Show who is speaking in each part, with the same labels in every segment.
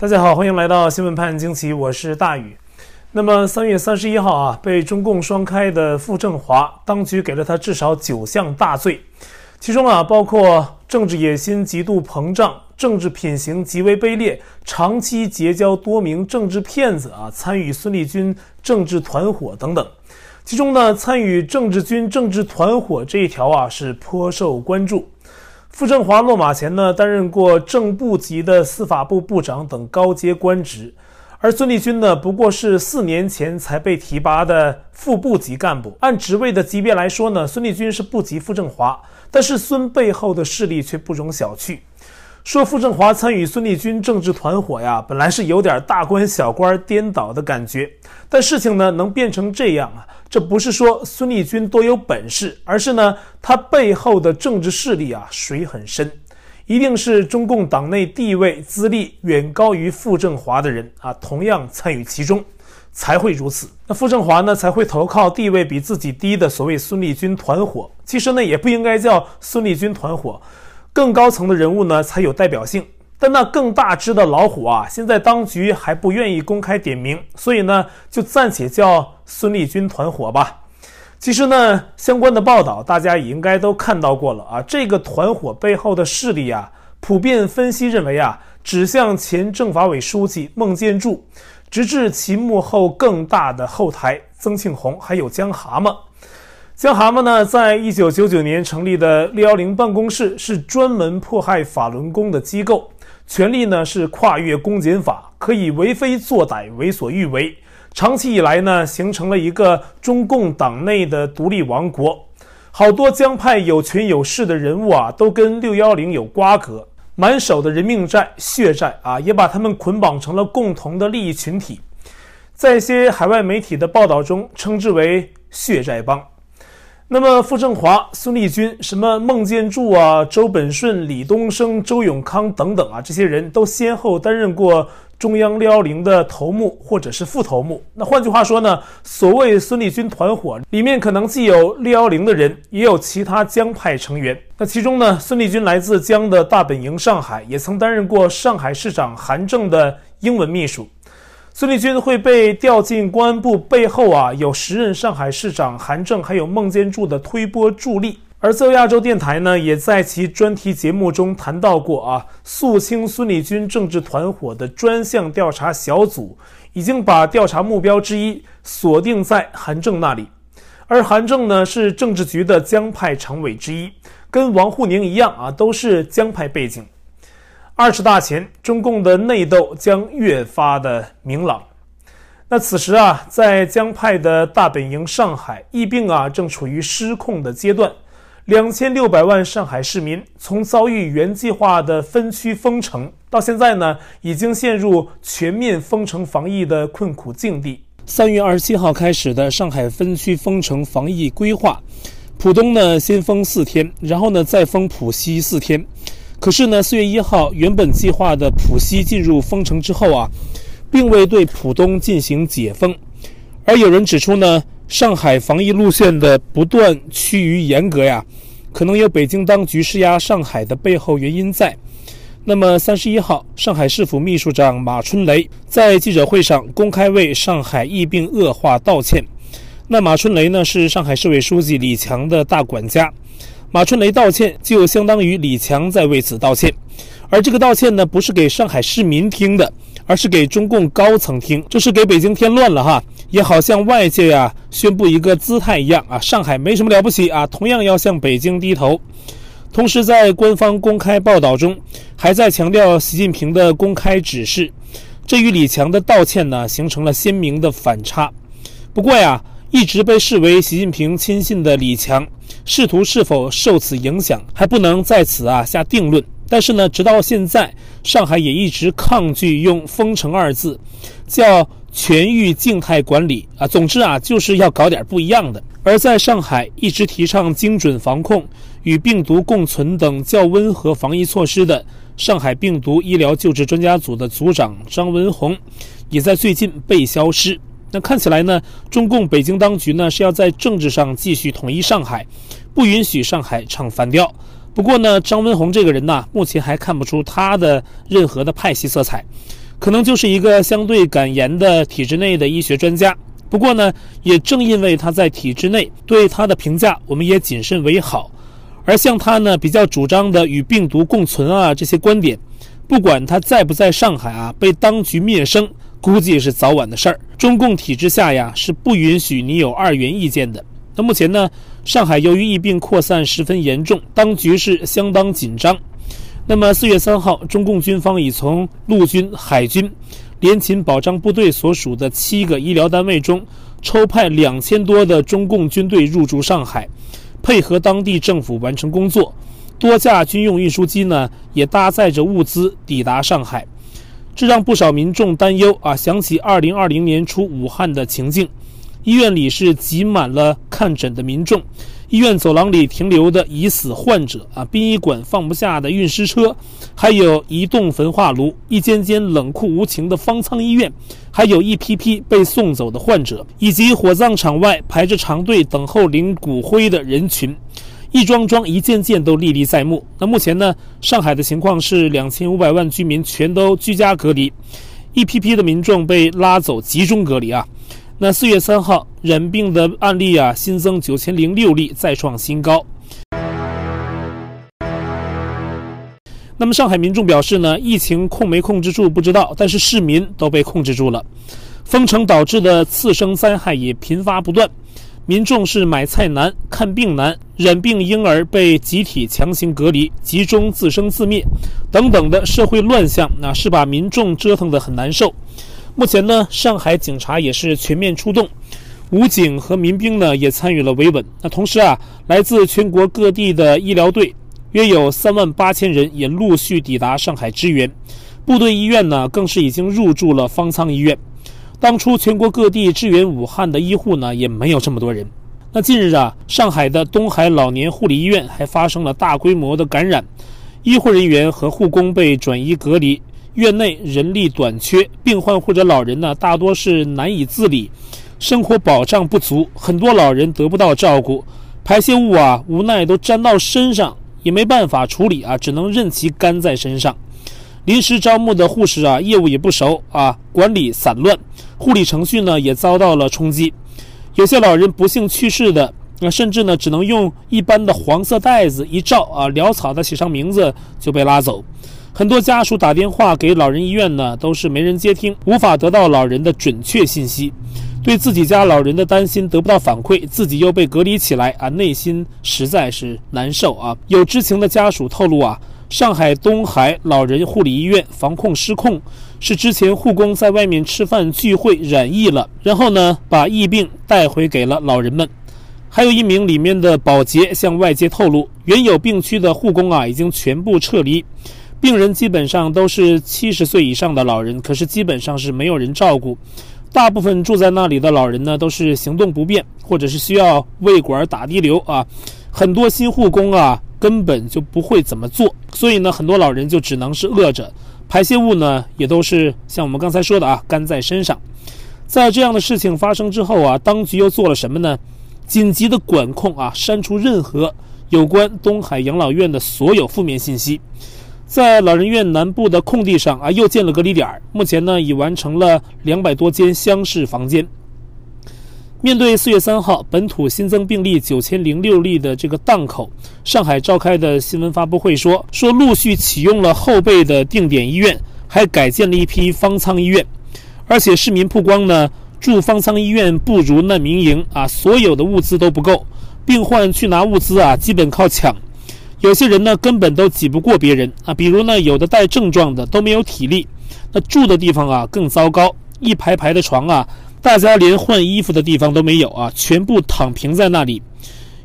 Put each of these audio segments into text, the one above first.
Speaker 1: 大家好，欢迎来到新闻判惊奇，我是大宇。那么三月三十一号啊，被中共双开的傅政华，当局给了他至少九项大罪，其中啊包括政治野心极度膨胀、政治品行极为卑劣、长期结交多名政治骗子啊、参与孙立军政治团伙等等。其中呢，参与政治军政治团伙这一条啊是颇受关注。傅政华落马前呢，担任过正部级的司法部部长等高阶官职，而孙立军呢，不过是四年前才被提拔的副部级干部。按职位的级别来说呢，孙立军是部级傅政华，但是孙背后的势力却不容小觑。说傅政华参与孙立军政治团伙呀，本来是有点大官小官颠倒的感觉，但事情呢能变成这样啊，这不是说孙立军多有本事，而是呢他背后的政治势力啊水很深，一定是中共党内地位资历远高于傅政华的人啊，同样参与其中，才会如此。那傅政华呢才会投靠地位比自己低的所谓孙立军团伙，其实呢也不应该叫孙立军团伙。更高层的人物呢才有代表性，但那更大只的老虎啊，现在当局还不愿意公开点名，所以呢就暂且叫孙立军团伙吧。其实呢，相关的报道大家也应该都看到过了啊。这个团伙背后的势力啊，普遍分析认为啊，指向前政法委书记孟建柱，直至其幕后更大的后台曾庆红，还有江蛤蟆。江蛤蟆呢，在一九九九年成立的六幺零办公室是专门迫害法轮功的机构，权力呢是跨越公检法，可以为非作歹，为所欲为。长期以来呢，形成了一个中共党内的独立王国。好多江派有权有势的人物啊，都跟六幺零有瓜葛，满手的人命债、血债啊，也把他们捆绑成了共同的利益群体。在一些海外媒体的报道中，称之为“血债帮”。那么，傅政华、孙立军、什么孟建柱啊、周本顺、李东生、周永康等等啊，这些人都先后担任过中央六幺零的头目或者是副头目。那换句话说呢，所谓孙立军团伙里面可能既有六幺零的人，也有其他江派成员。那其中呢，孙立军来自江的大本营上海，也曾担任过上海市长韩正的英文秘书。孙立军会被调进公安部背后啊，有时任上海市长韩正，还有孟建柱的推波助力。而自由亚洲电台呢，也在其专题节目中谈到过啊，肃清孙立军政治团伙的专项调查小组已经把调查目标之一锁定在韩正那里，而韩正呢是政治局的江派常委之一，跟王沪宁一样啊，都是江派背景。二十大前，中共的内斗将越发的明朗。那此时啊，在江派的大本营上海，疫病啊正处于失控的阶段。两千六百万上海市民从遭遇原计划的分区封城，到现在呢，已经陷入全面封城防疫的困苦境地。三月二十七号开始的上海分区封城防疫规划，浦东呢先封四天，然后呢再封浦西四天。可是呢，四月一号原本计划的浦西进入封城之后啊，并未对浦东进行解封，而有人指出呢，上海防疫路线的不断趋于严格呀，可能有北京当局施压上海的背后原因在。那么三十一号，上海市府秘书长马春雷在记者会上公开为上海疫病恶化道歉。那马春雷呢，是上海市委书记李强的大管家。马春雷道歉，就相当于李强在为此道歉，而这个道歉呢，不是给上海市民听的，而是给中共高层听，这是给北京添乱了哈，也好像外界呀宣布一个姿态一样啊，上海没什么了不起啊，同样要向北京低头。同时，在官方公开报道中，还在强调习近平的公开指示，这与李强的道歉呢，形成了鲜明的反差。不过呀，一直被视为习近平亲信的李强。仕途是否受此影响，还不能在此啊下定论。但是呢，直到现在，上海也一直抗拒用“封城”二字，叫全域静态管理啊。总之啊，就是要搞点不一样的。而在上海一直提倡精准防控、与病毒共存等较温和防疫措施的上海病毒医疗救治专家组的组长张文宏，也在最近被消失。那看起来呢，中共北京当局呢是要在政治上继续统一上海，不允许上海唱反调。不过呢，张文宏这个人呢，目前还看不出他的任何的派系色彩，可能就是一个相对敢言的体制内的医学专家。不过呢，也正因为他在体制内，对他的评价我们也谨慎为好。而像他呢，比较主张的与病毒共存啊这些观点，不管他在不在上海啊，被当局灭声，估计是早晚的事儿。中共体制下呀，是不允许你有二元意见的。那目前呢，上海由于疫病扩散十分严重，当局是相当紧张。那么四月三号，中共军方已从陆军、海军、联勤保障部队所属的七个医疗单位中抽派两千多的中共军队入驻上海。配合当地政府完成工作，多架军用运输机呢也搭载着物资抵达上海，这让不少民众担忧啊！想起二零二零年初武汉的情境，医院里是挤满了看诊的民众。医院走廊里停留的已死患者啊，殡仪馆放不下的运尸车，还有移动焚化炉，一间间冷酷无情的方舱医院，还有一批批被送走的患者，以及火葬场外排着长队等候领骨灰的人群，一桩桩、一件件都历历在目。那目前呢，上海的情况是两千五百万居民全都居家隔离，一批批的民众被拉走集中隔离啊。那四月三号染病的案例啊，新增九千零六例，再创新高。那么上海民众表示呢，疫情控没控制住不知道，但是市民都被控制住了。封城导致的次生灾害也频发不断，民众是买菜难、看病难，染病婴儿被集体强行隔离、集中自生自灭等等的社会乱象，那是把民众折腾得很难受。目前呢，上海警察也是全面出动，武警和民兵呢也参与了维稳。那同时啊，来自全国各地的医疗队约有三万八千人也陆续抵达上海支援。部队医院呢更是已经入驻了方舱医院。当初全国各地支援武汉的医护呢也没有这么多人。那近日啊，上海的东海老年护理医院还发生了大规模的感染，医护人员和护工被转移隔离。院内人力短缺，病患或者老人呢，大多是难以自理，生活保障不足，很多老人得不到照顾，排泄物啊，无奈都沾到身上，也没办法处理啊，只能任其干在身上。临时招募的护士啊，业务也不熟啊，管理散乱，护理程序呢也遭到了冲击。有些老人不幸去世的，那甚至呢只能用一般的黄色袋子一罩啊，潦草的写上名字就被拉走。很多家属打电话给老人医院呢，都是没人接听，无法得到老人的准确信息，对自己家老人的担心得不到反馈，自己又被隔离起来啊，内心实在是难受啊。有知情的家属透露啊，上海东海老人护理医院防控失控，是之前护工在外面吃饭聚会染疫了，然后呢把疫病带回给了老人们。还有一名里面的保洁向外界透露，原有病区的护工啊已经全部撤离。病人基本上都是七十岁以上的老人，可是基本上是没有人照顾。大部分住在那里的老人呢，都是行动不便，或者是需要胃管打滴流啊。很多新护工啊，根本就不会怎么做，所以呢，很多老人就只能是饿着。排泄物呢，也都是像我们刚才说的啊，干在身上。在这样的事情发生之后啊，当局又做了什么呢？紧急的管控啊，删除任何有关东海养老院的所有负面信息。在老人院南部的空地上啊，又建了隔离点。目前呢，已完成了两百多间厢式房间。面对四月三号本土新增病例九千零六例的这个档口，上海召开的新闻发布会说，说陆续启用了后备的定点医院，还改建了一批方舱医院。而且市民曝光呢，住方舱医院不如难民营啊，所有的物资都不够，病患去拿物资啊，基本靠抢。有些人呢，根本都挤不过别人啊，比如呢，有的带症状的都没有体力，那住的地方啊更糟糕，一排排的床啊，大家连换衣服的地方都没有啊，全部躺平在那里。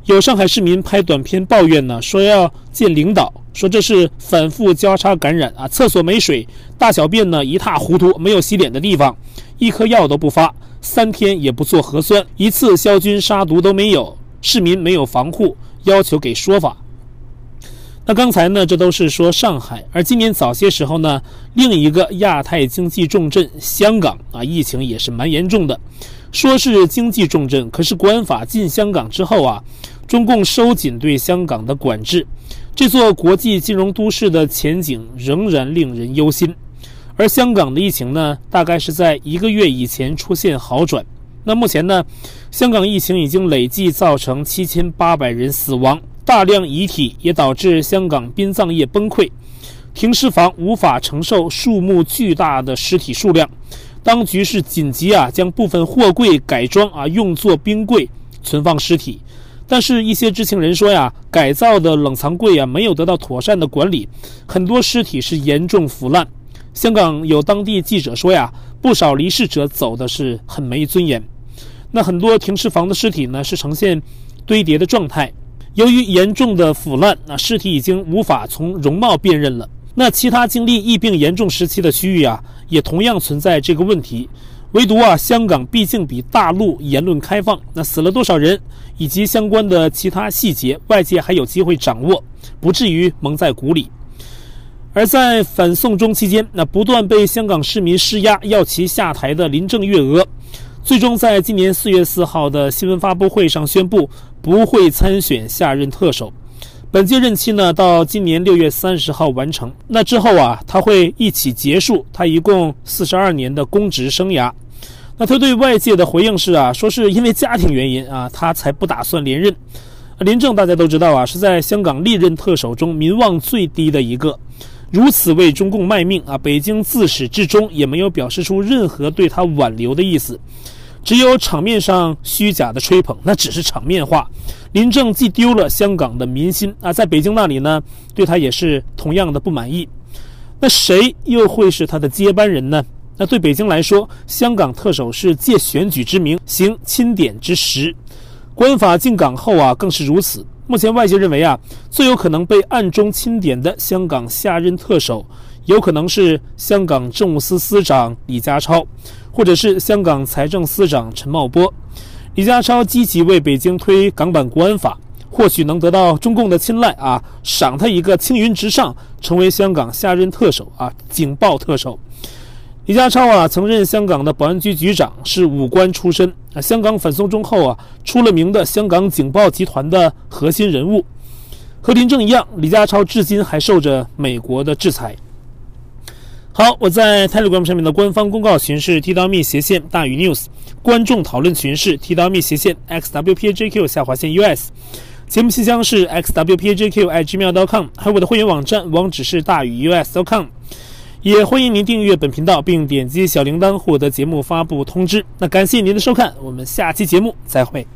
Speaker 1: 有上海市民拍短片抱怨呢，说要见领导，说这是反复交叉感染啊，厕所没水，大小便呢一塌糊涂，没有洗脸的地方，一颗药都不发，三天也不做核酸，一次消菌杀毒都没有，市民没有防护，要求给说法。那刚才呢，这都是说上海，而今年早些时候呢，另一个亚太经济重镇香港啊，疫情也是蛮严重的。说是经济重镇，可是国安法进香港之后啊，中共收紧对香港的管制，这座国际金融都市的前景仍然令人忧心。而香港的疫情呢，大概是在一个月以前出现好转。那目前呢，香港疫情已经累计造成七千八百人死亡，大量遗体也导致香港殡葬业崩溃，停尸房无法承受数目巨大的尸体数量，当局是紧急啊将部分货柜改装啊用作冰柜存放尸体，但是，一些知情人说呀，改造的冷藏柜啊没有得到妥善的管理，很多尸体是严重腐烂。香港有当地记者说呀，不少离世者走的是很没尊严。那很多停尸房的尸体呢，是呈现堆叠的状态，由于严重的腐烂，那尸体已经无法从容貌辨认了。那其他经历疫病严重时期的区域啊，也同样存在这个问题。唯独啊，香港毕竟比大陆言论开放，那死了多少人以及相关的其他细节，外界还有机会掌握，不至于蒙在鼓里。而在反送中期间，那不断被香港市民施压要其下台的林郑月娥，最终在今年四月四号的新闻发布会上宣布不会参选下任特首。本届任期呢，到今年六月三十号完成。那之后啊，他会一起结束他一共四十二年的公职生涯。那他对外界的回应是啊，说是因为家庭原因啊，他才不打算连任。林郑大家都知道啊，是在香港历任特首中民望最低的一个。如此为中共卖命啊！北京自始至终也没有表示出任何对他挽留的意思，只有场面上虚假的吹捧，那只是场面话。林郑既丢了香港的民心啊，在北京那里呢，对他也是同样的不满意。那谁又会是他的接班人呢？那对北京来说，香港特首是借选举之名行钦点之实，官法进港后啊，更是如此。目前外界认为啊，最有可能被暗中钦点的香港下任特首，有可能是香港政务司司长李家超，或者是香港财政司长陈茂波。李家超积极为北京推港版国安法，或许能得到中共的青睐啊，赏他一个青云直上，成为香港下任特首啊，警报特首。李家超啊，曾任香港的保安局局长，是武官出身啊。香港反送中后啊，出了名的香港警报集团的核心人物。和林郑一样，李家超至今还受着美国的制裁。好，我在 Telegram 上面的官方公告群是 t 刀 me 斜线大于 news，观众讨论群是 t 刀 me 斜线 xwpajq 下划线 us，节目信箱是 xwpajq@gmail.com，还有我的会员网站网址是大于 us.com。也欢迎您订阅本频道，并点击小铃铛获得节目发布通知。那感谢您的收看，我们下期节目再会。